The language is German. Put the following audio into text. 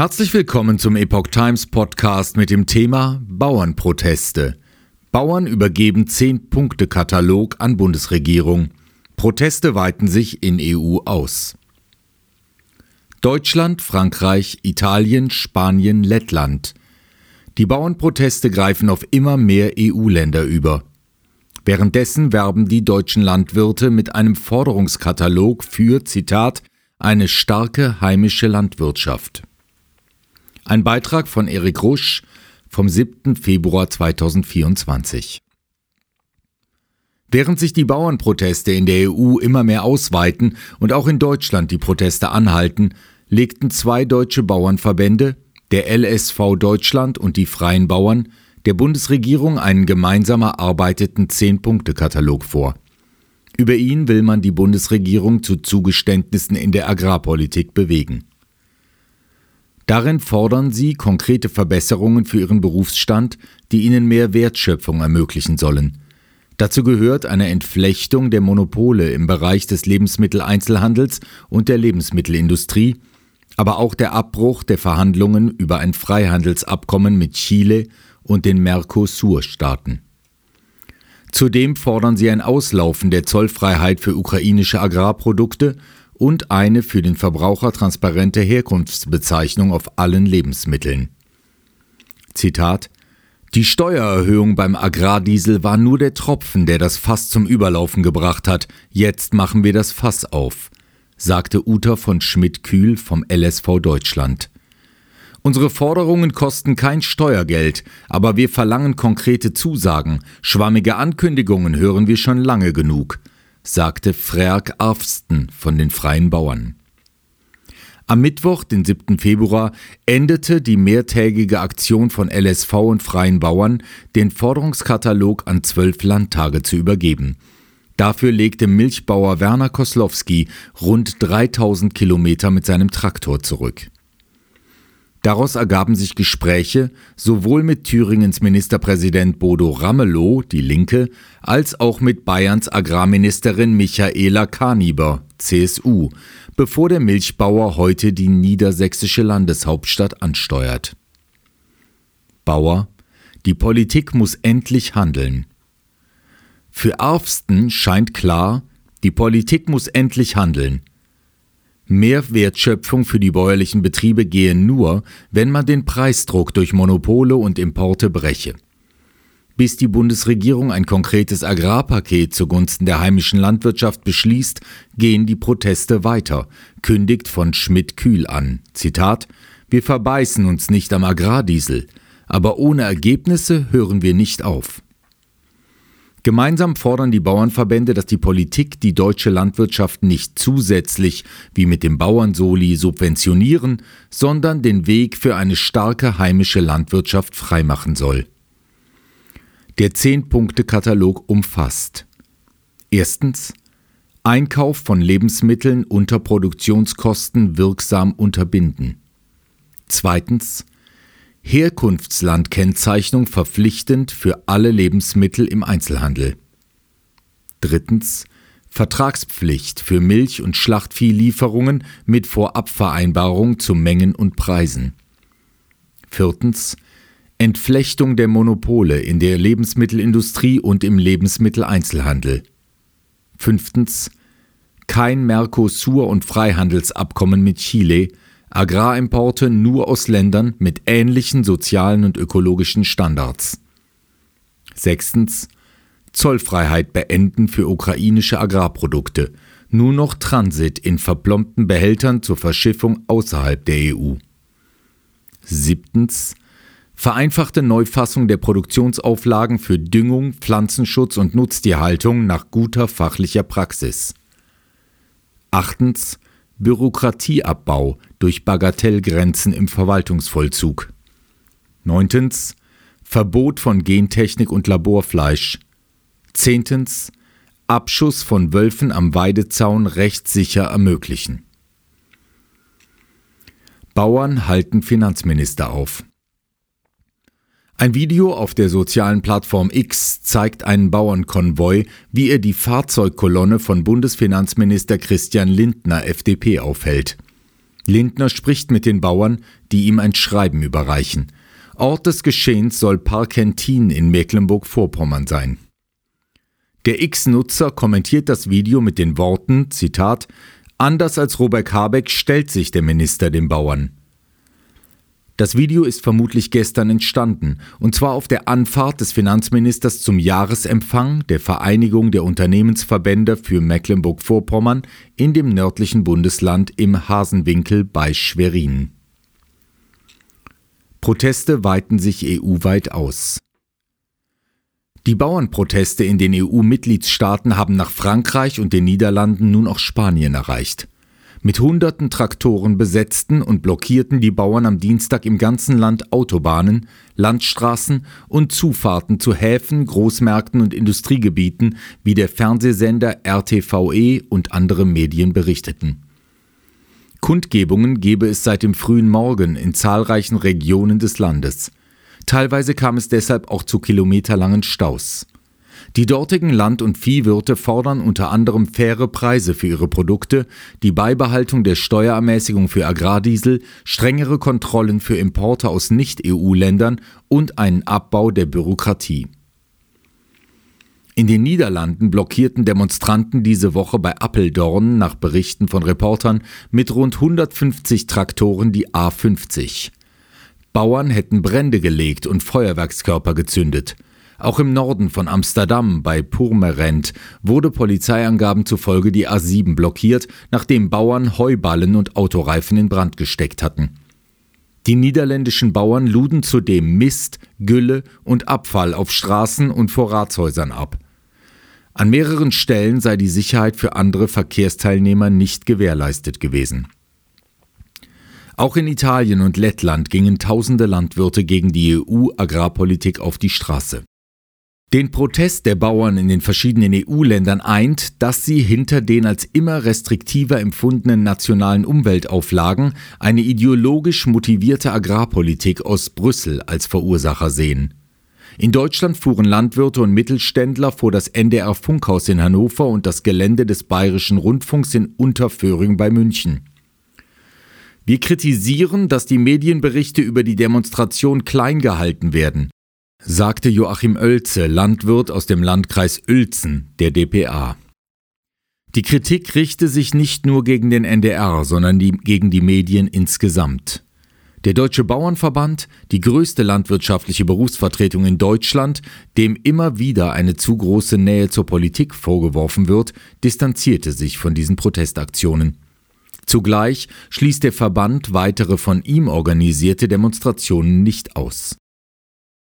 Herzlich willkommen zum Epoch Times Podcast mit dem Thema Bauernproteste. Bauern übergeben 10-Punkte-Katalog an Bundesregierung. Proteste weiten sich in EU aus. Deutschland, Frankreich, Italien, Spanien, Lettland. Die Bauernproteste greifen auf immer mehr EU-Länder über. Währenddessen werben die deutschen Landwirte mit einem Forderungskatalog für, Zitat, eine starke heimische Landwirtschaft. Ein Beitrag von Erik Rusch vom 7. Februar 2024. Während sich die Bauernproteste in der EU immer mehr ausweiten und auch in Deutschland die Proteste anhalten, legten zwei deutsche Bauernverbände, der LSV Deutschland und die Freien Bauern, der Bundesregierung einen gemeinsam erarbeiteten Zehn-Punkte-Katalog vor. Über ihn will man die Bundesregierung zu Zugeständnissen in der Agrarpolitik bewegen. Darin fordern sie konkrete Verbesserungen für ihren Berufsstand, die ihnen mehr Wertschöpfung ermöglichen sollen. Dazu gehört eine Entflechtung der Monopole im Bereich des Lebensmitteleinzelhandels und der Lebensmittelindustrie, aber auch der Abbruch der Verhandlungen über ein Freihandelsabkommen mit Chile und den Mercosur-Staaten. Zudem fordern sie ein Auslaufen der Zollfreiheit für ukrainische Agrarprodukte und eine für den Verbraucher transparente Herkunftsbezeichnung auf allen Lebensmitteln. Zitat Die Steuererhöhung beim Agrardiesel war nur der Tropfen, der das Fass zum Überlaufen gebracht hat. Jetzt machen wir das Fass auf, sagte Uta von Schmidt-Kühl vom LSV Deutschland. Unsere Forderungen kosten kein Steuergeld, aber wir verlangen konkrete Zusagen. Schwammige Ankündigungen hören wir schon lange genug, sagte Frerk Arfsten von den Freien Bauern. Am Mittwoch, den 7. Februar, endete die mehrtägige Aktion von LSV und Freien Bauern, den Forderungskatalog an zwölf Landtage zu übergeben. Dafür legte Milchbauer Werner Koslowski rund 3000 Kilometer mit seinem Traktor zurück. Daraus ergaben sich Gespräche sowohl mit Thüringens Ministerpräsident Bodo Ramelow, die Linke, als auch mit Bayerns Agrarministerin Michaela Karniber, CSU, bevor der Milchbauer heute die niedersächsische Landeshauptstadt ansteuert. Bauer, die Politik muss endlich handeln. Für Arfsten scheint klar, die Politik muss endlich handeln. Mehr Wertschöpfung für die bäuerlichen Betriebe gehe nur, wenn man den Preisdruck durch Monopole und Importe breche. Bis die Bundesregierung ein konkretes Agrarpaket zugunsten der heimischen Landwirtschaft beschließt, gehen die Proteste weiter, kündigt von Schmidt-Kühl an. Zitat: Wir verbeißen uns nicht am Agrardiesel, aber ohne Ergebnisse hören wir nicht auf. Gemeinsam fordern die Bauernverbände, dass die Politik die deutsche Landwirtschaft nicht zusätzlich wie mit dem Bauernsoli subventionieren, sondern den Weg für eine starke heimische Landwirtschaft freimachen soll. Der Zehn-Punkte-Katalog umfasst Erstens Einkauf von Lebensmitteln unter Produktionskosten wirksam unterbinden. Zweitens Herkunftslandkennzeichnung verpflichtend für alle Lebensmittel im Einzelhandel. Drittens Vertragspflicht für Milch- und Schlachtviehlieferungen mit Vorabvereinbarung zu Mengen und Preisen. Viertens Entflechtung der Monopole in der Lebensmittelindustrie und im Lebensmitteleinzelhandel. Fünftens kein Mercosur- und Freihandelsabkommen mit Chile, Agrarimporte nur aus Ländern mit ähnlichen sozialen und ökologischen Standards. Sechstens Zollfreiheit beenden für ukrainische Agrarprodukte, nur noch Transit in verplombten Behältern zur Verschiffung außerhalb der EU. Siebtens Vereinfachte Neufassung der Produktionsauflagen für Düngung, Pflanzenschutz und Nutztierhaltung nach guter fachlicher Praxis. Achtens Bürokratieabbau durch Bagatellgrenzen im Verwaltungsvollzug. 9. Verbot von Gentechnik und Laborfleisch. 10. Abschuss von Wölfen am Weidezaun rechtssicher ermöglichen. Bauern halten Finanzminister auf. Ein Video auf der sozialen Plattform X zeigt einen Bauernkonvoi, wie er die Fahrzeugkolonne von Bundesfinanzminister Christian Lindner FDP aufhält. Lindner spricht mit den Bauern, die ihm ein Schreiben überreichen. Ort des Geschehens soll Parkentin in Mecklenburg-Vorpommern sein. Der X-Nutzer kommentiert das Video mit den Worten, Zitat, Anders als Robert Habeck stellt sich der Minister den Bauern. Das Video ist vermutlich gestern entstanden, und zwar auf der Anfahrt des Finanzministers zum Jahresempfang der Vereinigung der Unternehmensverbände für Mecklenburg-Vorpommern in dem nördlichen Bundesland im Hasenwinkel bei Schwerin. Proteste weiten sich EU-weit aus. Die Bauernproteste in den EU-Mitgliedstaaten haben nach Frankreich und den Niederlanden nun auch Spanien erreicht. Mit hunderten Traktoren besetzten und blockierten die Bauern am Dienstag im ganzen Land Autobahnen, Landstraßen und Zufahrten zu Häfen, Großmärkten und Industriegebieten, wie der Fernsehsender RTVE und andere Medien berichteten. Kundgebungen gebe es seit dem frühen Morgen in zahlreichen Regionen des Landes. Teilweise kam es deshalb auch zu kilometerlangen Staus. Die dortigen Land- und Viehwirte fordern unter anderem faire Preise für ihre Produkte, die Beibehaltung der Steuerermäßigung für Agrardiesel, strengere Kontrollen für Importe aus Nicht-EU-Ländern und einen Abbau der Bürokratie. In den Niederlanden blockierten Demonstranten diese Woche bei Appeldorn nach Berichten von Reportern mit rund 150 Traktoren die A50. Bauern hätten Brände gelegt und Feuerwerkskörper gezündet. Auch im Norden von Amsterdam bei Purmerend wurde Polizeiangaben zufolge die A7 blockiert, nachdem Bauern Heuballen und Autoreifen in Brand gesteckt hatten. Die niederländischen Bauern luden zudem Mist, Gülle und Abfall auf Straßen und vor Ratshäusern ab. An mehreren Stellen sei die Sicherheit für andere Verkehrsteilnehmer nicht gewährleistet gewesen. Auch in Italien und Lettland gingen tausende Landwirte gegen die EU-Agrarpolitik auf die Straße. Den Protest der Bauern in den verschiedenen EU-Ländern eint, dass sie hinter den als immer restriktiver empfundenen nationalen Umweltauflagen eine ideologisch motivierte Agrarpolitik aus Brüssel als Verursacher sehen. In Deutschland fuhren Landwirte und Mittelständler vor das NDR Funkhaus in Hannover und das Gelände des Bayerischen Rundfunks in Unterföhring bei München. Wir kritisieren, dass die Medienberichte über die Demonstration klein gehalten werden sagte Joachim Oelze, Landwirt aus dem Landkreis Uelzen der dpa. Die Kritik richte sich nicht nur gegen den NDR, sondern die, gegen die Medien insgesamt. Der Deutsche Bauernverband, die größte landwirtschaftliche Berufsvertretung in Deutschland, dem immer wieder eine zu große Nähe zur Politik vorgeworfen wird, distanzierte sich von diesen Protestaktionen. Zugleich schließt der Verband weitere von ihm organisierte Demonstrationen nicht aus.